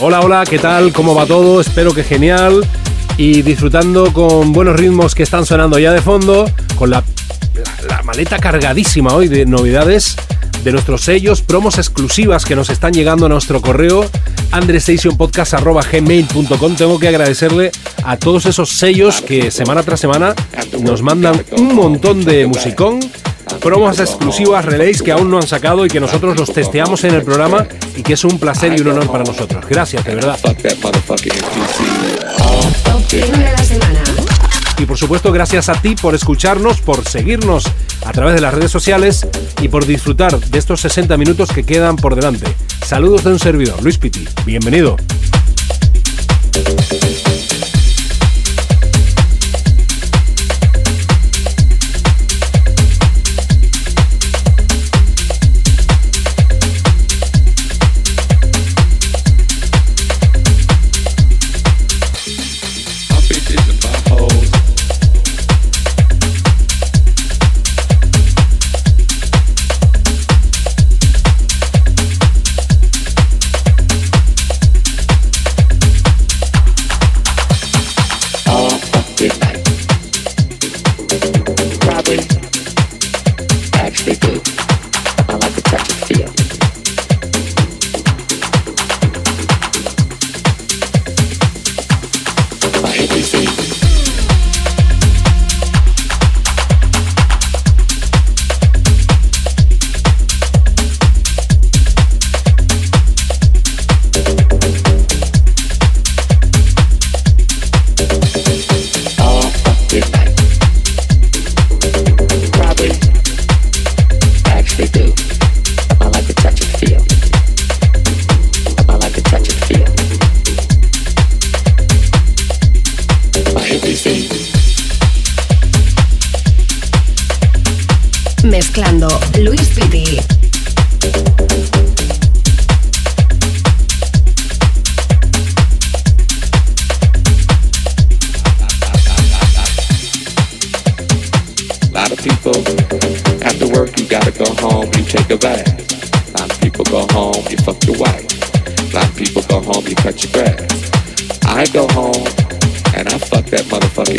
Hola, hola, ¿qué tal? ¿Cómo va todo? Espero que genial. Y disfrutando con buenos ritmos que están sonando ya de fondo, con la, la maleta cargadísima hoy de novedades de nuestros sellos, promos exclusivas que nos están llegando a nuestro correo andrestationpodcast.gmail.com Tengo que agradecerle a todos esos sellos que semana tras semana nos mandan un montón de musicón promos exclusivas, relays que aún no han sacado y que nosotros los testeamos en el programa y que es un placer y un honor para nosotros. Gracias, de verdad. Fuck that motherfucking NPC. Top 100 de la semana. Y por supuesto, gracias a ti por escucharnos, por seguirnos a través de las redes sociales y por disfrutar de estos 60 minutos que quedan por delante. Saludos de un servidor, Luis Piti. Bienvenido.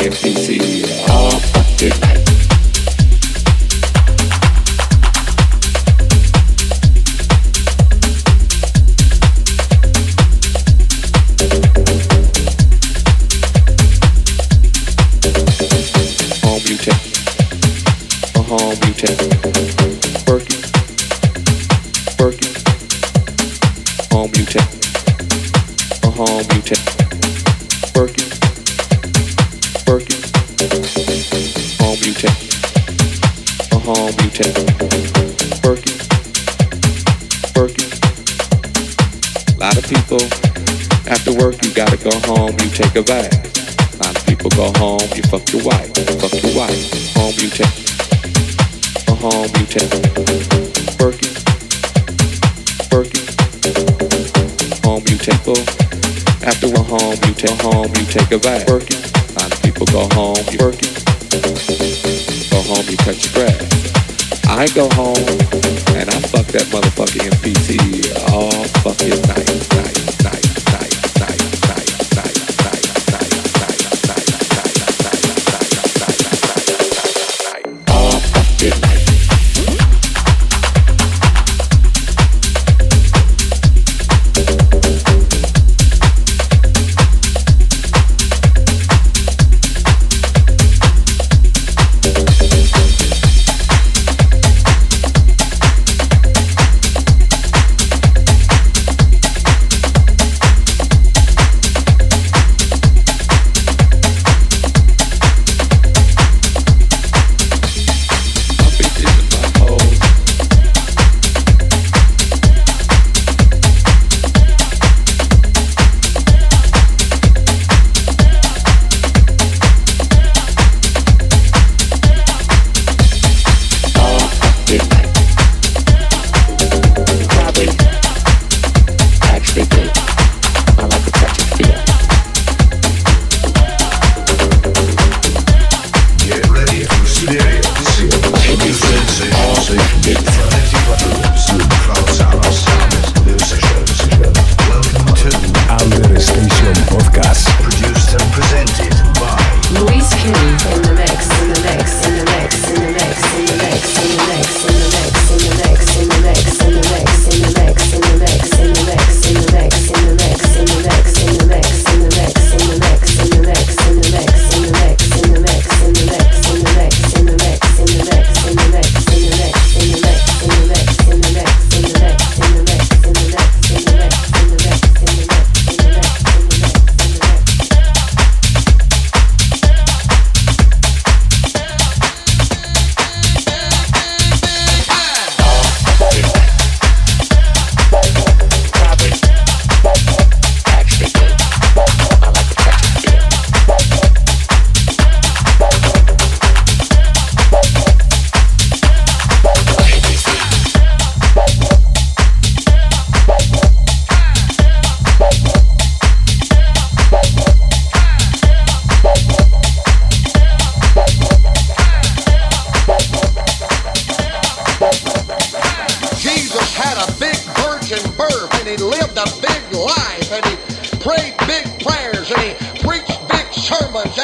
I can see how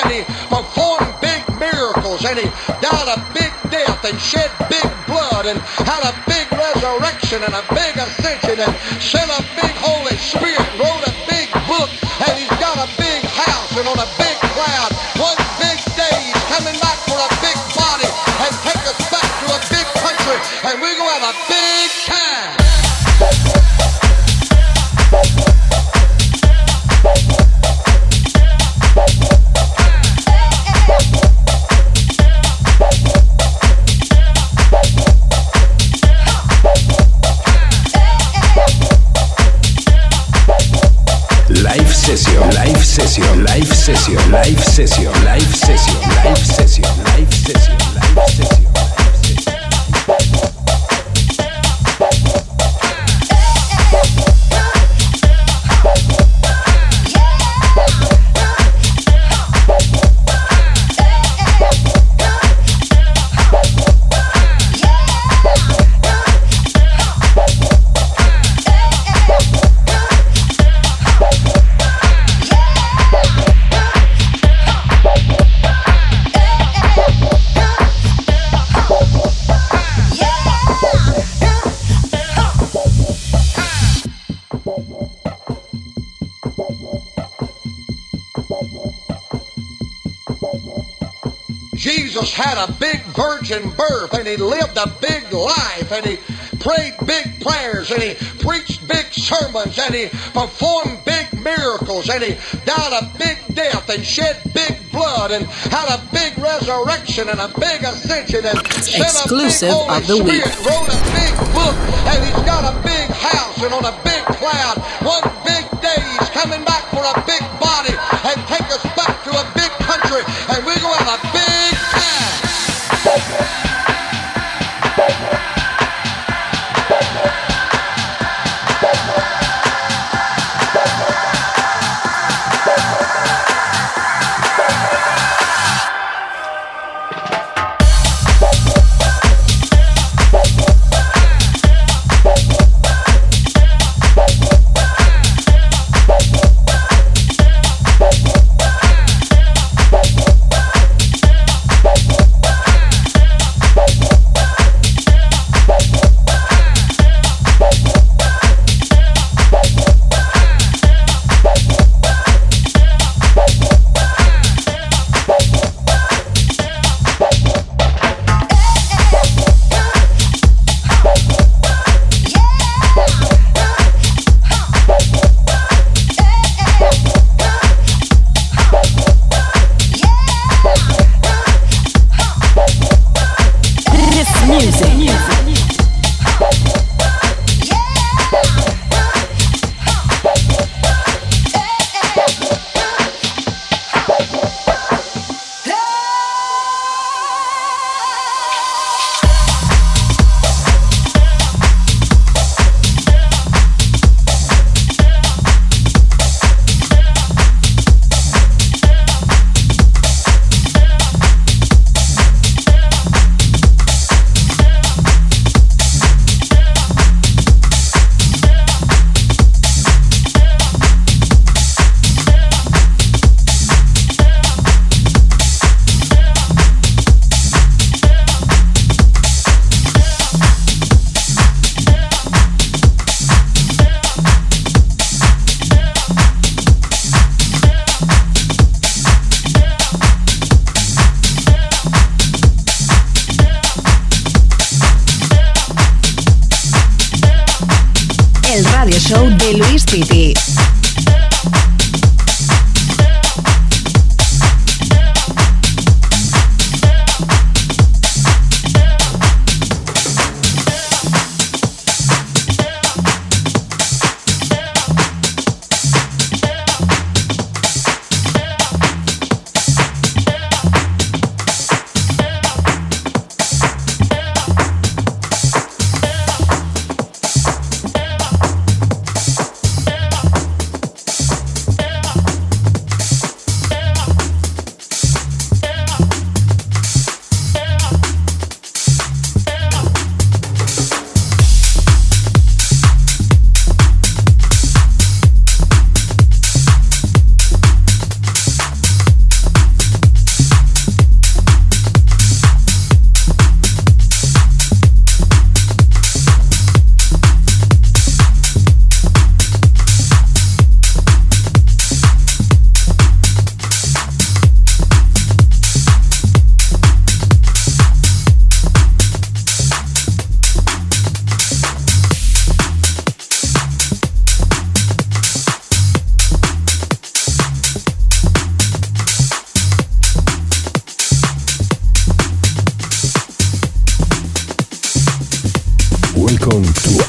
and he performed big miracles and he died a big death and shed big blood and had a big resurrection and a big ascension and sent birth and he lived a big life and he prayed big prayers and he preached big sermons and he performed big miracles and he died a big death and shed big blood and had a big resurrection and a big ascension and sent Exclusive a big Holy of the week. Wrote a big book and he's got a big house and on a big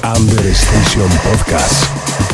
Understation Podcast.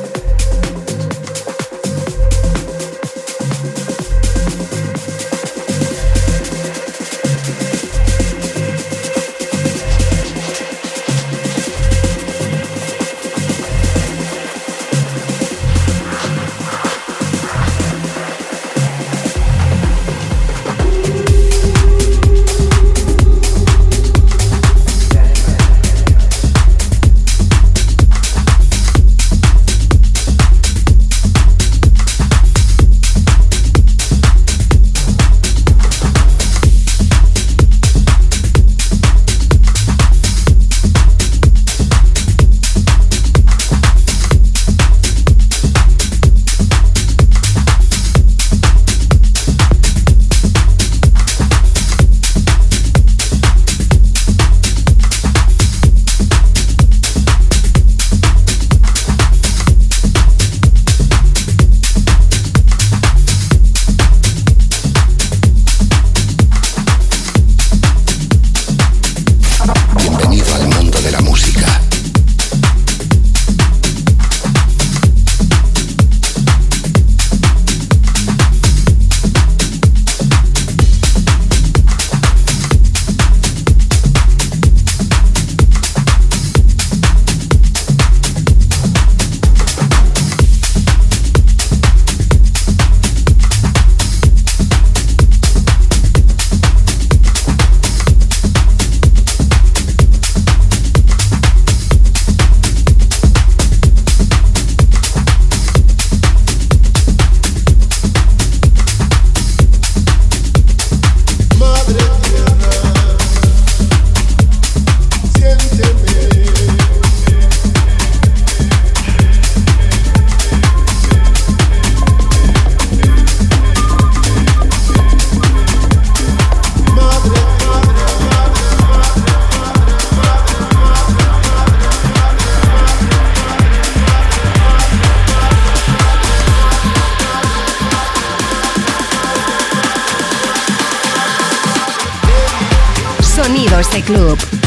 Sonidos de Club.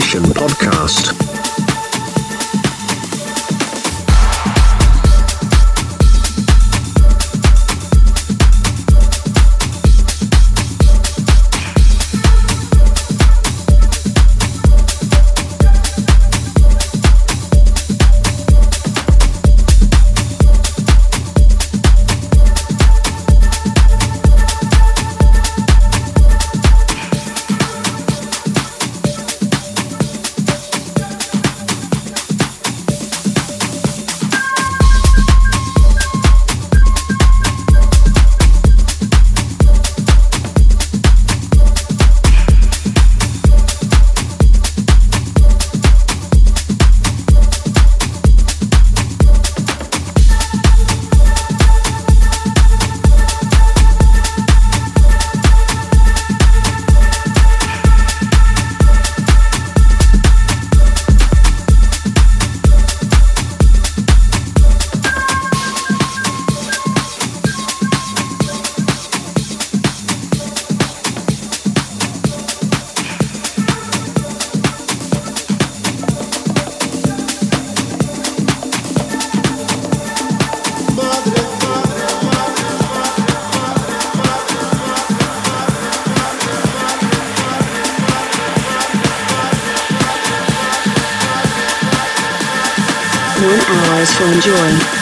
station. others to enjoy.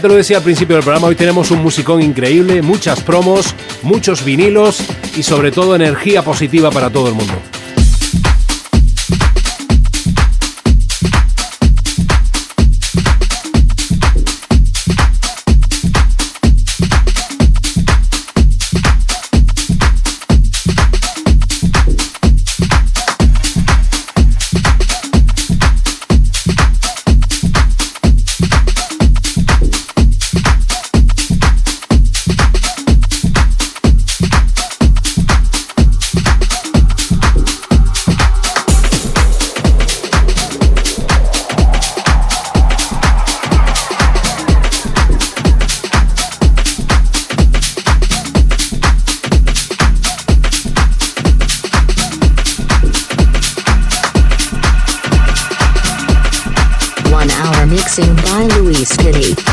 Te lo decía al principio del programa, hoy tenemos un musicón increíble, muchas promos, muchos vinilos y sobre todo energía positiva para todo el mundo. City.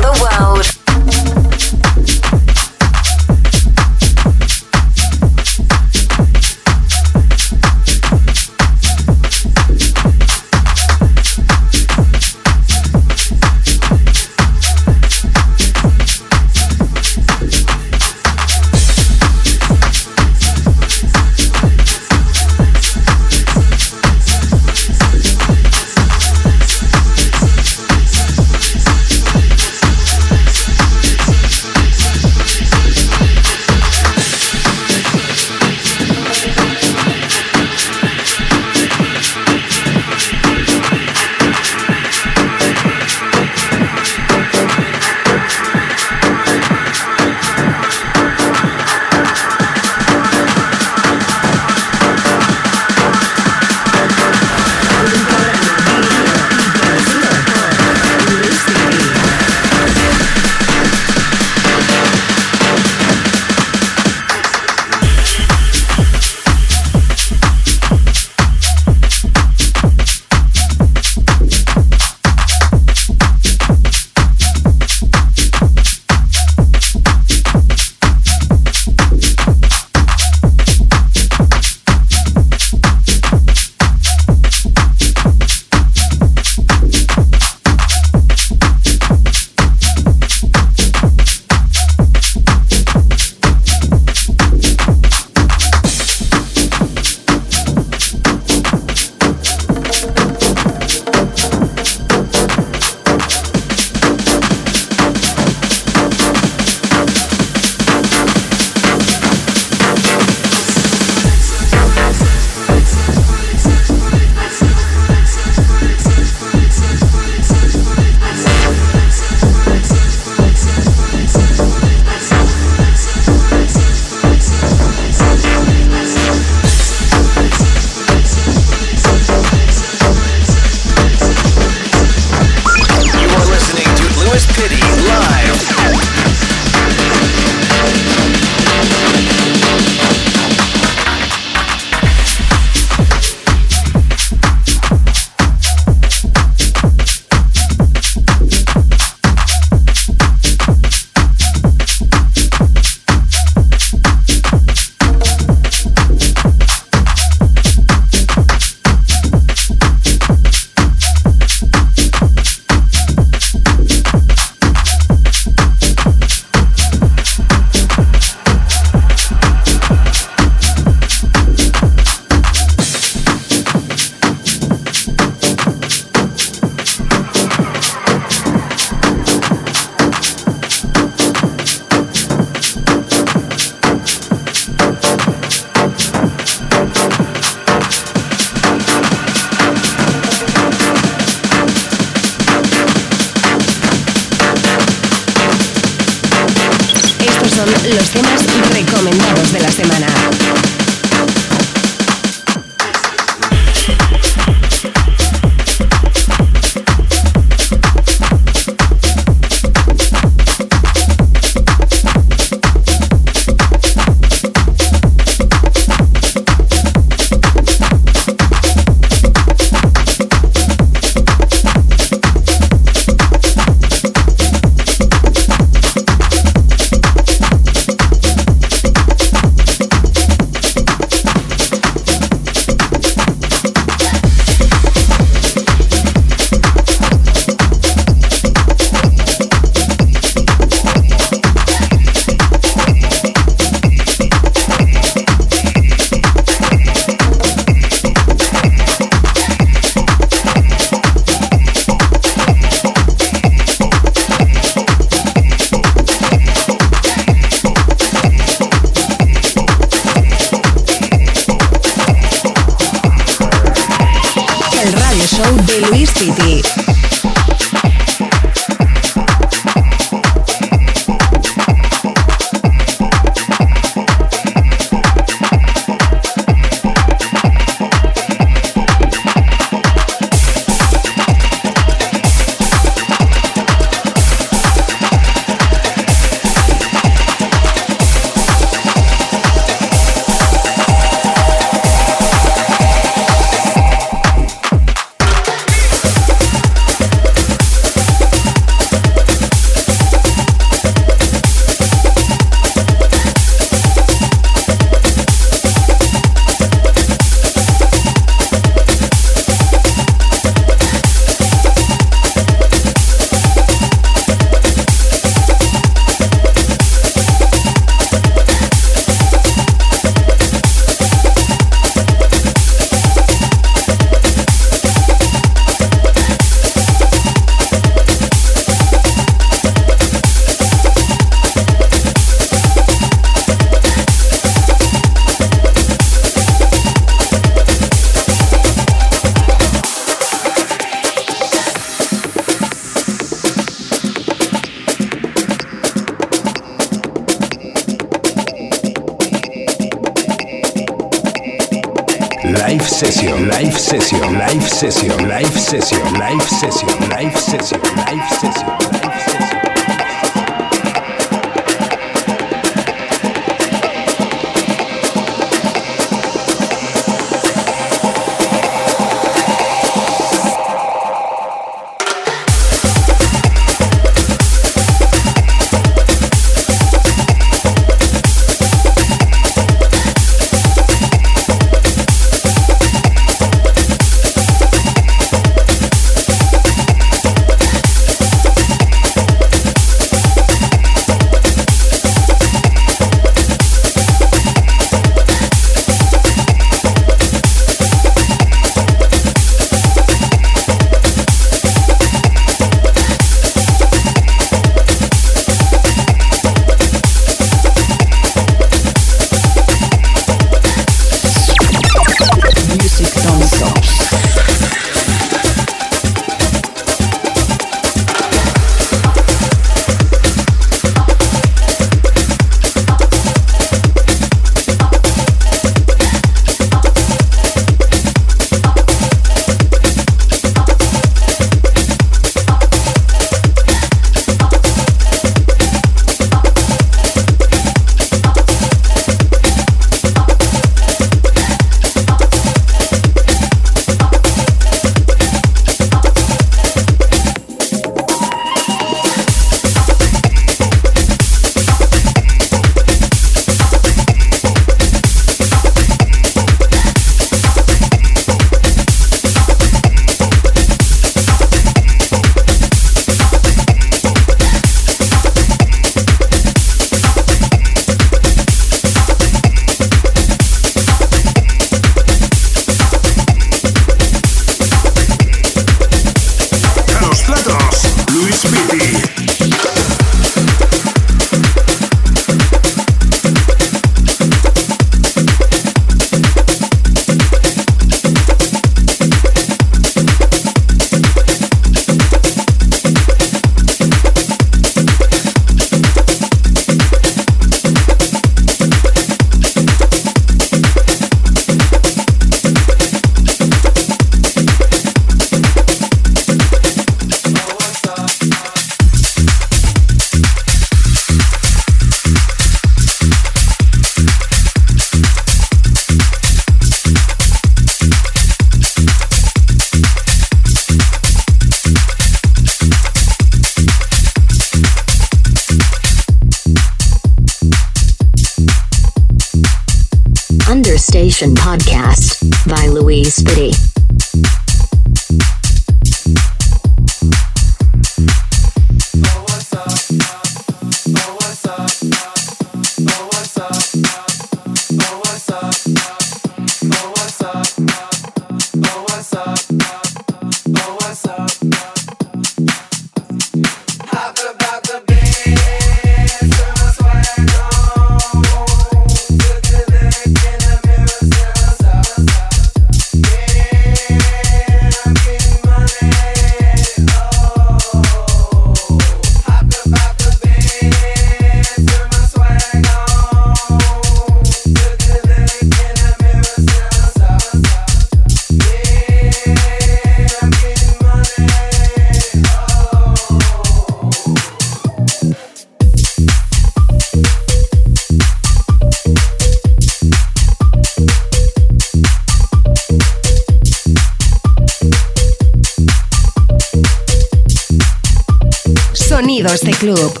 Club.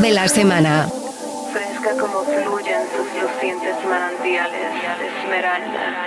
De la semana. Fresca como fluyen sus lucientes manantiales esmeralda.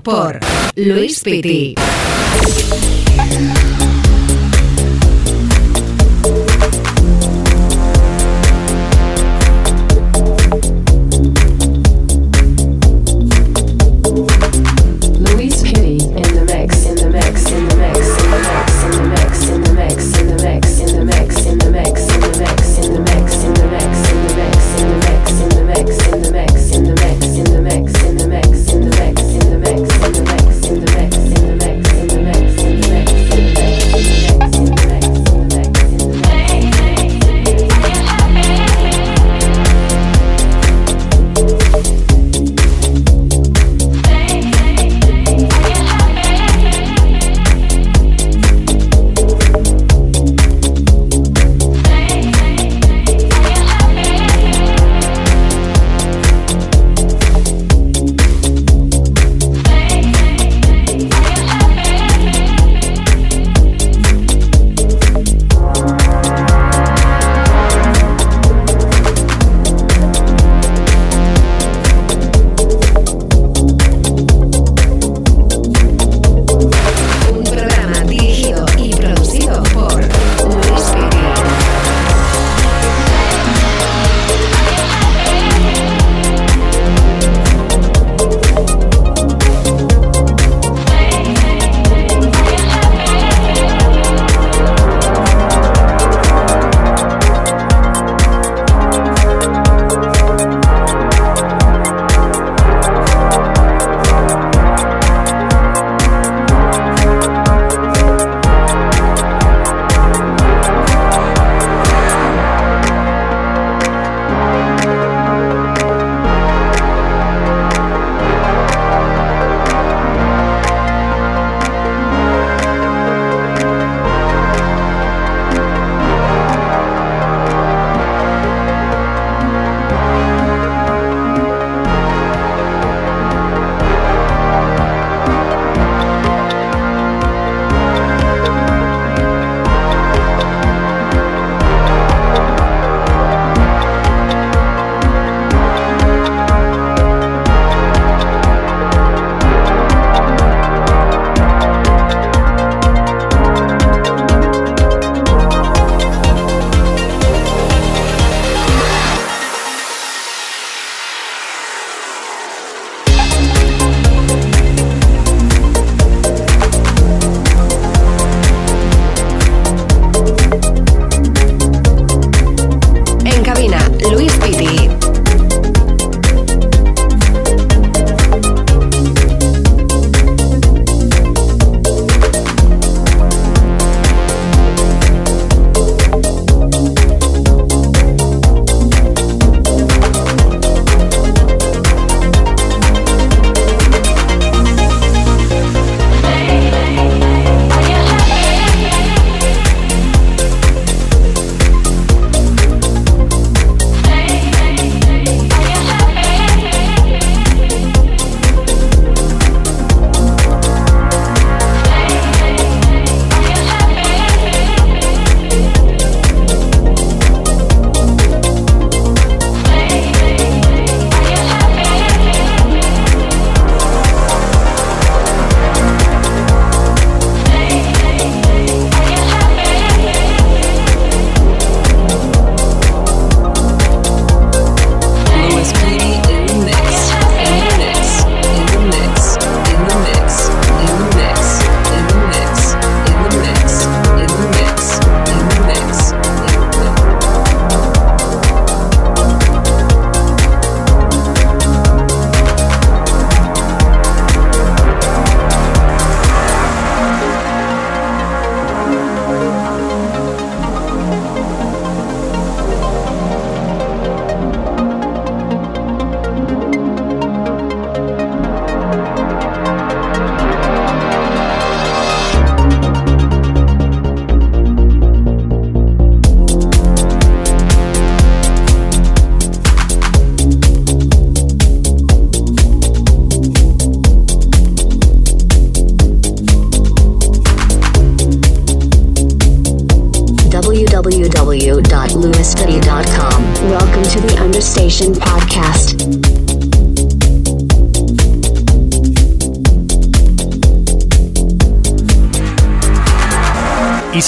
Por Luis Piti.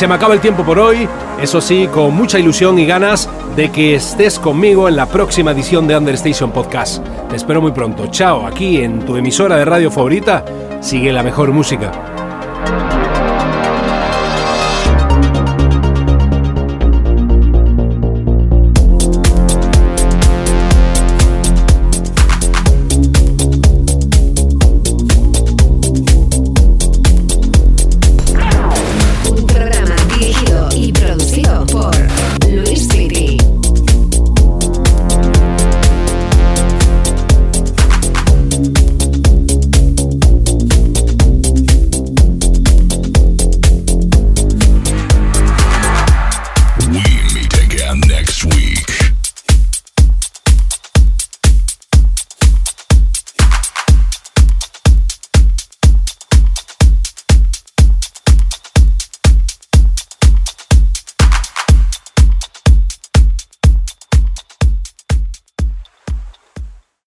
Se me acaba el tiempo por hoy, eso sí, con mucha ilusión y ganas de que estés conmigo en la próxima edición de Understation Podcast. Te espero muy pronto. Chao, aquí en tu emisora de radio favorita, sigue la mejor música.